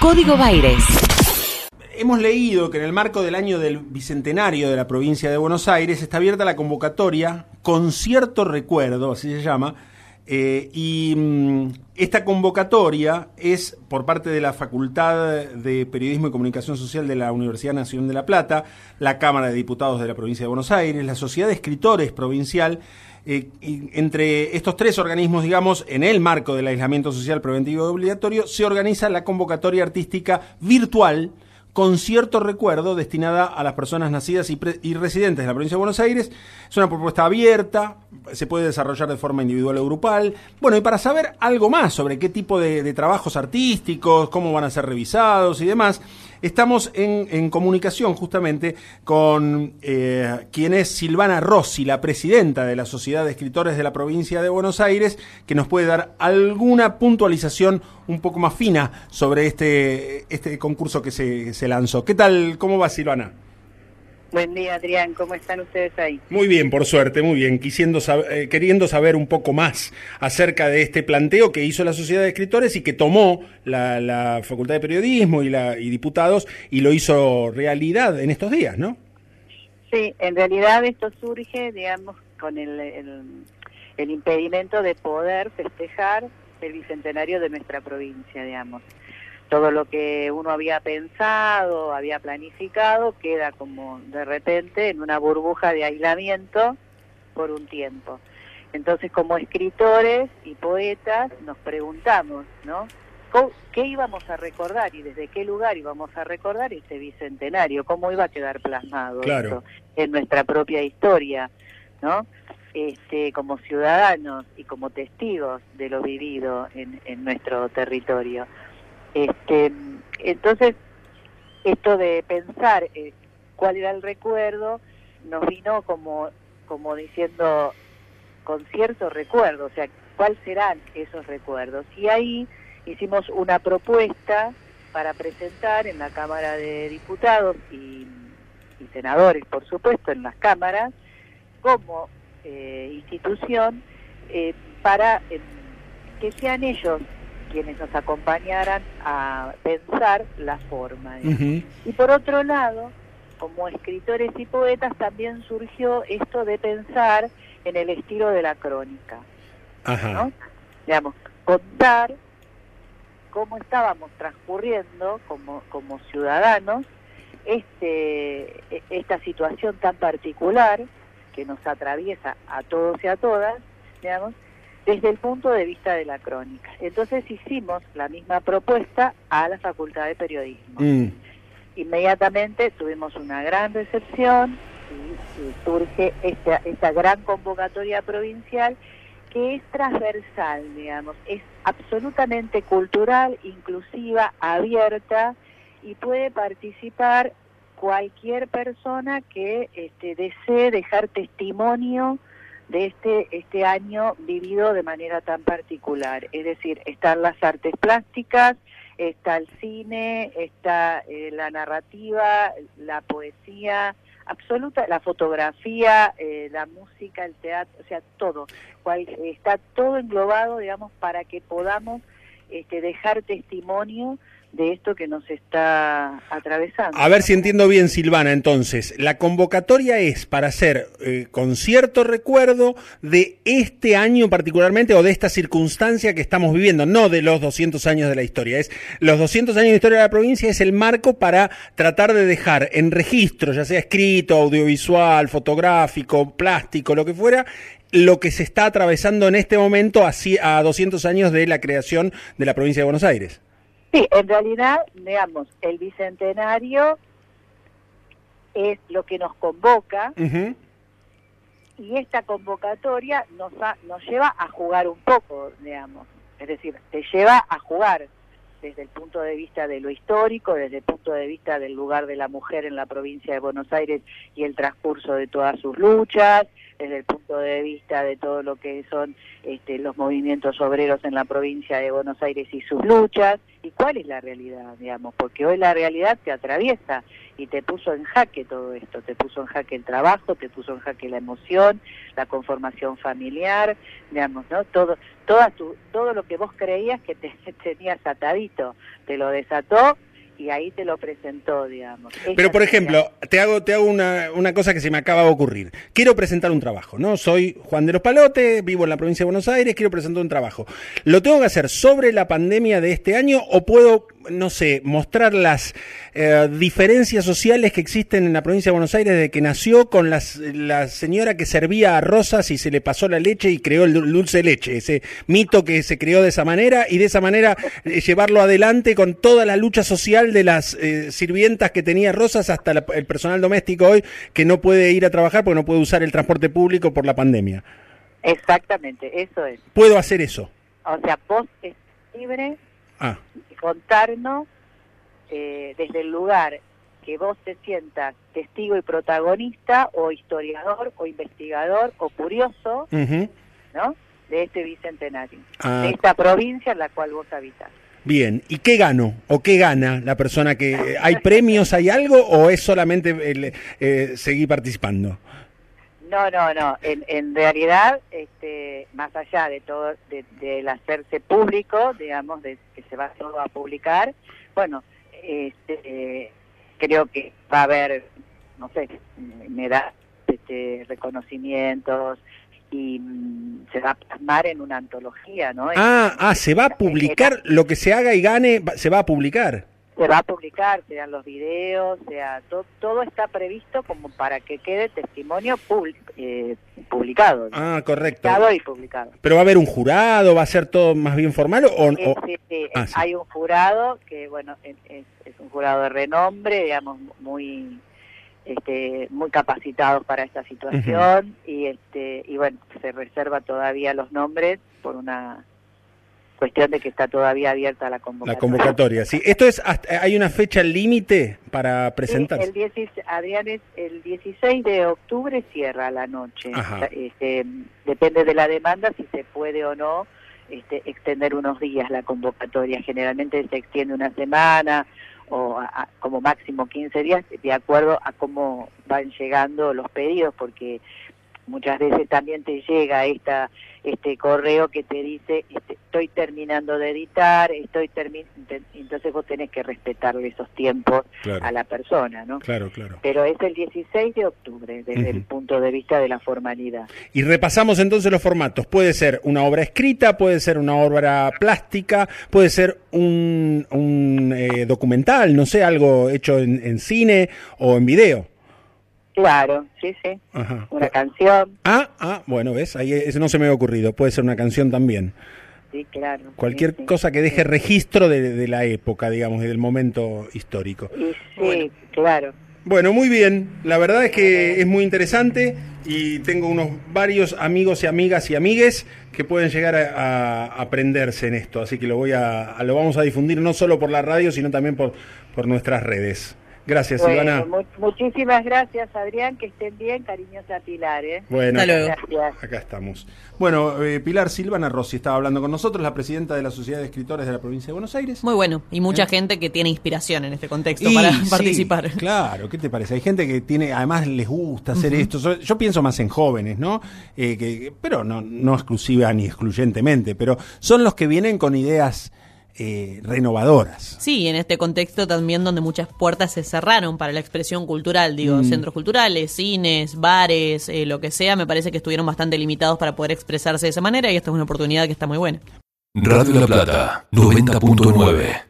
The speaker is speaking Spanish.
Código Baires. Hemos leído que en el marco del año del bicentenario de la provincia de Buenos Aires está abierta la convocatoria con cierto recuerdo, así se llama, eh, y mm, esta convocatoria es por parte de la Facultad de Periodismo y Comunicación Social de la Universidad Nacional de La Plata, la Cámara de Diputados de la Provincia de Buenos Aires, la Sociedad de Escritores Provincial, eh, entre estos tres organismos, digamos, en el marco del aislamiento social preventivo y obligatorio, se organiza la convocatoria artística virtual con cierto recuerdo destinada a las personas nacidas y, residentes de la provincia de Buenos Aires. Es una propuesta abierta, se puede desarrollar de forma individual o grupal. Bueno, y para saber algo más sobre qué tipo de trabajos artísticos, cómo van a ser revisados y demás, Estamos en, comunicación justamente con eh, quien es Silvana Rossi, la presidenta de la Sociedad de Escritores de la provincia de Buenos Aires, que nos puede dar alguna puntualización un poco más fina sobre este, este concurso que se, se lanzó. ¿Qué tal? ¿Cómo va Silvana? Buen día, Adrián. ¿Cómo están ustedes ahí? Muy bien, por suerte, muy bien. Quisiendo eh, queriendo saber un poco más acerca de este planteo que hizo la Sociedad de Escritores y que tomó la, Facultad de Periodismo y, la, y diputados y lo hizo realidad en estos días, ¿no? Sí, en realidad esto surge, digamos, con el, el impedimento de poder festejar el bicentenario de nuestra provincia, digamos todo lo que uno había pensado, había planificado, queda como de repente en una burbuja de aislamiento por un tiempo. Entonces, como escritores y poetas, nos preguntamos, ¿no? ¿Qué íbamos a recordar y desde qué lugar íbamos a recordar ese bicentenario? ¿Cómo iba a quedar plasmado claro. en nuestra propia historia, ¿no? Este, como ciudadanos y como testigos de lo vivido en, en nuestro territorio. Este, entonces, esto de pensar eh, cuál era el recuerdo nos vino como, como diciendo con cierto recuerdo, o sea, cuáles serán esos recuerdos. Y ahí hicimos una propuesta para presentar en la Cámara de Diputados y, senadores, por supuesto, en las cámaras, como eh, institución, eh, para que sean ellos quienes nos acompañaran a pensar la forma. Y por otro lado, como escritores y poetas también surgió esto de pensar en el estilo de la crónica. ¿no? Digamos, contar cómo estábamos transcurriendo como, como ciudadanos este, e, esta situación tan particular que nos atraviesa a todos y a todas, digamos, desde el punto de vista de la crónica. Entonces hicimos la misma propuesta a la Facultad de Periodismo. Mm. Inmediatamente tuvimos una gran recepción y, surge esta, esta gran convocatoria provincial que es transversal, digamos, es absolutamente cultural, inclusiva, abierta y puede participar cualquier persona que este, desee dejar testimonio de este, este año vivido de manera tan particular. Es decir, están las artes plásticas, está el cine, está eh, la narrativa, la poesía, absoluta, la fotografía, eh, la música, el teatro, o sea, todo. Cual, está todo englobado, digamos, para que podamos este, dejar testimonio de esto que nos está atravesando. A ver si entiendo bien, Silvana, entonces, la convocatoria es para hacer eh, con cierto recuerdo de este año particularmente o de esta circunstancia que estamos viviendo, no de los 200 años de la historia, es los 200 años de historia de la provincia es el marco para tratar de dejar en registro, ya sea escrito, audiovisual, fotográfico, plástico, lo que fuera, lo que se está atravesando en este momento así a 200 años de la creación de la provincia de Buenos Aires. Sí, en realidad, digamos, el bicentenario es lo que nos convoca y esta convocatoria nos, nos lleva a jugar un poco, digamos, es decir, te lleva a jugar desde el punto de vista de lo histórico, desde el punto de vista del lugar de la mujer en la provincia de Buenos Aires y el transcurso de todas sus luchas, desde el punto de vista de todo lo que son este, los movimientos obreros en la provincia de Buenos Aires y sus luchas, ¿Y cuál es la realidad, digamos? Porque hoy la realidad te atraviesa y te puso en jaque todo esto, te puso en jaque el trabajo, te puso en jaque la emoción, la conformación familiar, digamos, ¿no? Todo, toda tu, todo lo que vos creías que te tenías atadito, te lo desató y ahí te lo presentó, digamos. Pero, por ejemplo, te hago, te hago una, una, cosa que se me acaba de ocurrir. Quiero presentar un trabajo, ¿no? Soy Juan de los Palotes, vivo en la provincia de Buenos Aires, quiero presentar un trabajo. ¿Lo tengo que hacer sobre la pandemia de este año o puedo no sé, mostrar las eh, diferencias sociales que existen en la provincia de Buenos Aires desde que nació con las, la señora que servía a rosas y se le pasó la leche y creó el dulce leche, ese mito que se creó de esa manera y de esa manera eh, llevarlo adelante con toda la lucha social de las eh, sirvientas que tenía rosas hasta el personal doméstico hoy que no puede ir a trabajar porque no puede usar el transporte público por la pandemia. Exactamente, eso es. Puedo hacer eso. O sea, vos es libre ah contarnos eh, desde el lugar que vos te sientas testigo y protagonista o historiador o investigador o curioso, ¿no? De este bicentenario, ah. de esta provincia en la cual vos habitas. Bien, ¿y qué gano o qué gana la persona que hay premios, hay algo o es solamente eh, seguir participando? No, no, no. En, en realidad, este, más allá de todo, de, del hacerse público, digamos, de que se va todo a publicar, bueno, este, creo que va a haber, no sé, me da este, reconocimientos y mm, se va a plasmar en una antología, ¿no? Ah, ah, se va a publicar, lo que se haga y gane, se va a publicar se va a publicar, sean los videos, sea todo está previsto como para que quede testimonio eh, publicado. Ah, correcto. y publicado. Pero va a haber un jurado, va a ser todo más bien formal o, ah, hay un jurado que bueno es, un jurado de renombre, digamos muy este, muy capacitados para esta situación y este y bueno se reserva todavía los nombres por una cuestión de que está todavía abierta la convocatoria. La convocatoria, sí. Esto es, ¿hay una fecha límite para presentarse? el Adrián, es el 16 de octubre cierra la noche. Este, depende de la demanda si se puede o no este, extender unos días la convocatoria. Generalmente se extiende una semana o como máximo 15 días, de acuerdo a cómo van llegando los pedidos, porque muchas veces también te llega esta este correo que te dice este, estoy terminando de editar, estoy entonces vos tenés que respetarle esos tiempos a la persona, ¿no? Claro, claro. Pero es el 16 de octubre desde el punto de vista de la formalidad. Y repasamos entonces los formatos. Puede ser una obra escrita, puede ser una obra plástica, puede ser un, un eh, documental, no sé, algo hecho en cine o en video. Claro, sí, sí. Una canción. Ah, ah, bueno, ves, ahí eso no se me había ocurrido. Puede ser una canción también. Sí, claro. Cualquier cosa que deje registro de, la época, digamos, y del momento histórico. sí, claro. Bueno, muy bien. La verdad es que es muy interesante y tengo unos varios amigos y amigas y amigues que pueden llegar a, aprenderse en esto. Así que lo voy a, lo vamos a difundir no solo por la radio, sino también por, por nuestras redes. Gracias, Ivana. muchísimas gracias, Adrián. Que estén bien, cariñosa Pilar. ¿eh? Bueno, acá estamos. Bueno, eh, Pilar Silvana Rossi estaba hablando con nosotros, la presidenta de la Sociedad de Escritores de la Provincia de Buenos Aires. Muy bueno, y mucha ¿Eh? gente que tiene inspiración en este contexto para participar. Claro, ¿qué te parece? Hay gente que tiene, además les gusta hacer esto. Yo pienso más en jóvenes, ¿no? Eh, que, pero no, no exclusiva ni excluyentemente, pero son los que vienen con ideas eh, renovadoras. Sí, en este contexto también donde muchas puertas se cerraron para la expresión cultural, digo, mm. centros culturales, cines, bares, eh, lo que sea, me parece que estuvieron bastante limitados para poder expresarse de esa manera y esta es una oportunidad que está muy buena. Radio La Plata, 90.9